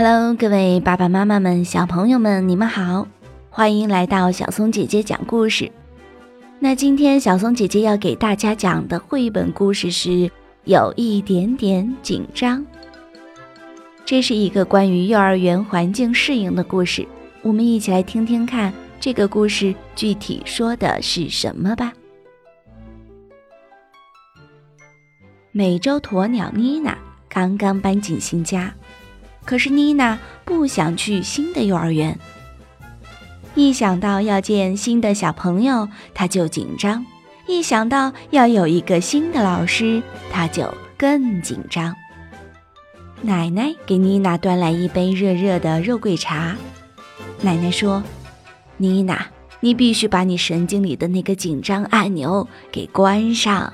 Hello，各位爸爸妈妈们、小朋友们，你们好，欢迎来到小松姐姐讲故事。那今天小松姐姐要给大家讲的绘本故事是《有一点点紧张》。这是一个关于幼儿园环境适应的故事，我们一起来听听看这个故事具体说的是什么吧。美洲鸵鸟妮娜刚刚搬进新家。可是妮娜不想去新的幼儿园。一想到要见新的小朋友，她就紧张；一想到要有一个新的老师，她就更紧张。奶奶给妮娜端来一杯热热的肉桂茶。奶奶说：“妮娜，你必须把你神经里的那个紧张按钮给关上。”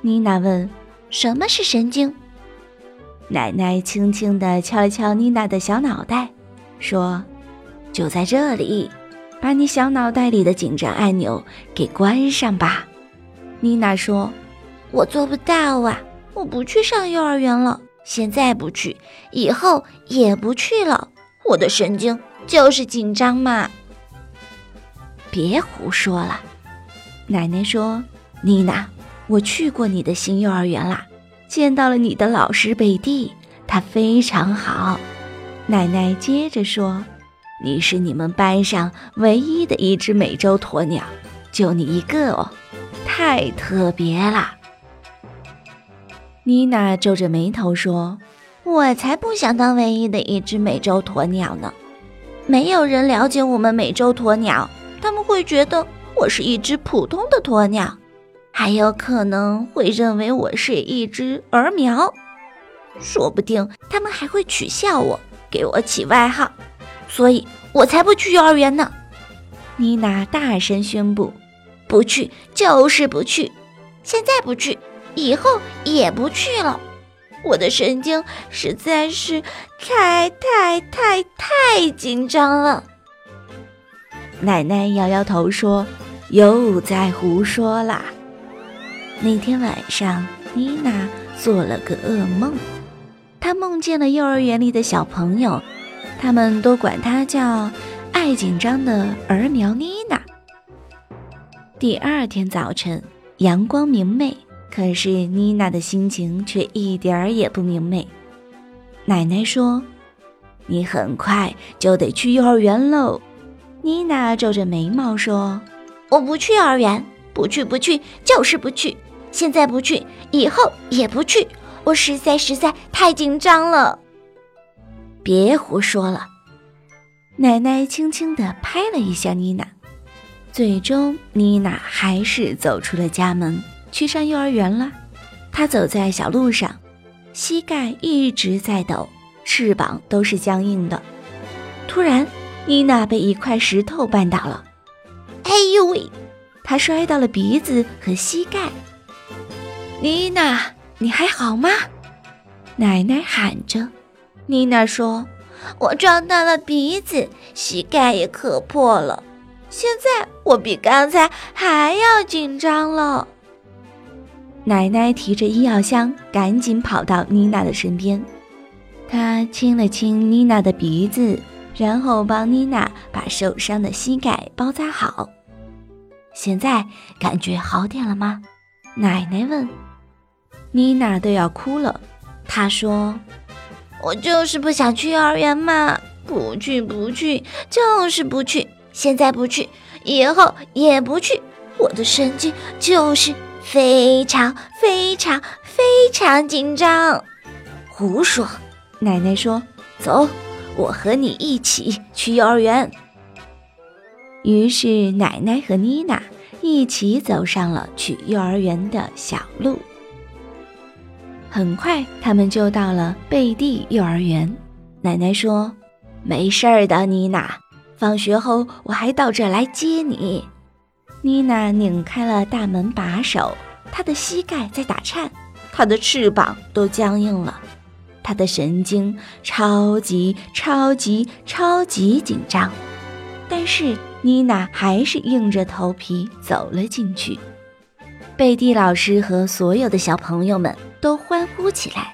妮娜问：“什么是神经？”奶奶轻轻地敲了敲妮娜的小脑袋，说：“就在这里，把你小脑袋里的紧张按钮给关上吧。”妮娜说：“我做不到啊，我不去上幼儿园了，现在不去，以后也不去了。我的神经就是紧张嘛。”别胡说了，奶奶说：“妮娜，我去过你的新幼儿园啦。”见到了你的老师贝蒂，她非常好。奶奶接着说：“你是你们班上唯一的一只美洲鸵鸟，就你一个哦，太特别了。”妮娜皱着眉头说：“我才不想当唯一的一只美洲鸵鸟呢！没有人了解我们美洲鸵鸟，他们会觉得我是一只普通的鸵鸟。”还有可能会认为我是一只儿苗，说不定他们还会取笑我，给我起外号，所以我才不去幼儿园呢。妮娜大声宣布：“不去就是不去，现在不去，以后也不去了。我的神经实在是太太太太紧张了。”奶奶摇摇头说：“又在胡说啦。”那天晚上，妮娜做了个噩梦，她梦见了幼儿园里的小朋友，他们都管她叫“爱紧张的儿苗妮娜”。第二天早晨，阳光明媚，可是妮娜的心情却一点儿也不明媚。奶奶说：“你很快就得去幼儿园喽。”妮娜皱着眉毛说：“我不去幼儿园，不去，不去，就是不去。”现在不去，以后也不去。我实在实在太紧张了。别胡说了，奶奶轻轻地拍了一下妮娜。最终，妮娜还是走出了家门，去上幼儿园了。她走在小路上，膝盖一直在抖，翅膀都是僵硬的。突然，妮娜被一块石头绊倒了。哎呦喂！她摔到了鼻子和膝盖。妮娜，你还好吗？奶奶喊着。妮娜说：“我撞到了鼻子，膝盖也磕破了。现在我比刚才还要紧张了。”奶奶提着医药箱，赶紧跑到妮娜的身边。她亲了亲妮娜的鼻子，然后帮妮娜把受伤的膝盖包扎好。现在感觉好点了吗？奶奶问。妮娜都要哭了，她说：“我就是不想去幼儿园嘛，不去不去，就是不去。现在不去，以后也不去。我的神经就是非常非常非常紧张。”胡说！奶奶说：“走，我和你一起去幼儿园。”于是奶奶和妮娜一起走上了去幼儿园的小路。很快，他们就到了贝蒂幼儿园。奶奶说：“没事儿的，妮娜，放学后我还到这来接你。”妮娜拧开了大门把手，她的膝盖在打颤，她的翅膀都僵硬了，她的神经超级超级超级紧张。但是妮娜还是硬着头皮走了进去。贝蒂老师和所有的小朋友们。都欢呼起来，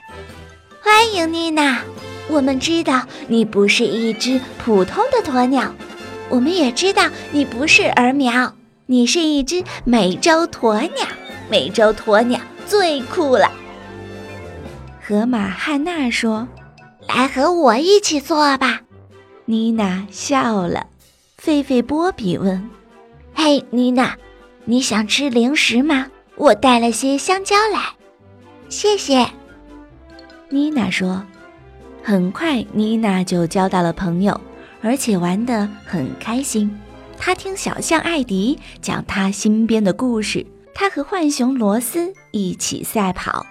欢迎妮娜！我们知道你不是一只普通的鸵鸟，我们也知道你不是儿苗，你是一只美洲鸵鸟。美洲鸵鸟最酷了。河马汉娜说：“来和我一起做吧。”妮娜笑了。狒狒波比问：“嘿，妮娜，你想吃零食吗？我带了些香蕉来。”谢谢。妮娜说。很快，妮娜就交到了朋友，而且玩得很开心。她听小象艾迪讲他新编的故事，她和浣熊罗斯一起赛跑，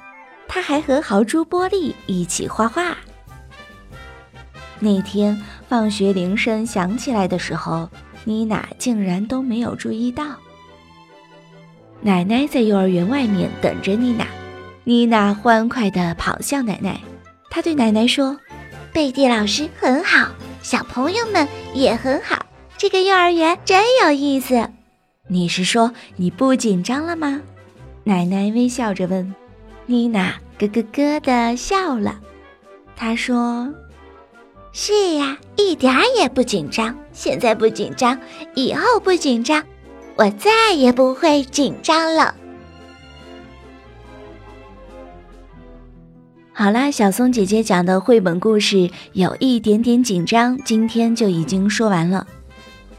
她还和豪猪波利一起画画。那天放学铃声响起来的时候，妮娜竟然都没有注意到。奶奶在幼儿园外面等着妮娜，妮娜欢快地跑向奶奶，她对奶奶说。贝蒂老师很好，小朋友们也很好，这个幼儿园真有意思。你是说你不紧张了吗？奶奶微笑着问。妮娜咯咯咯地笑了。她说：“是呀，一点儿也不紧张。现在不紧张，以后不紧张，我再也不会紧张了。”好啦，小松姐姐讲的绘本故事有一点点紧张，今天就已经说完了。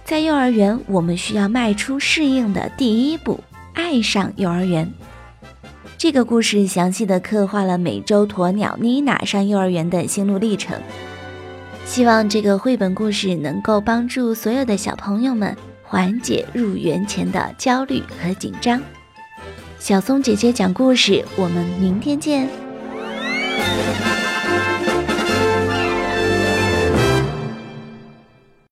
在幼儿园，我们需要迈出适应的第一步，爱上幼儿园。这个故事详细的刻画了美洲鸵鸟妮娜上幼儿园的心路历程。希望这个绘本故事能够帮助所有的小朋友们缓解入园前的焦虑和紧张。小松姐姐讲故事，我们明天见。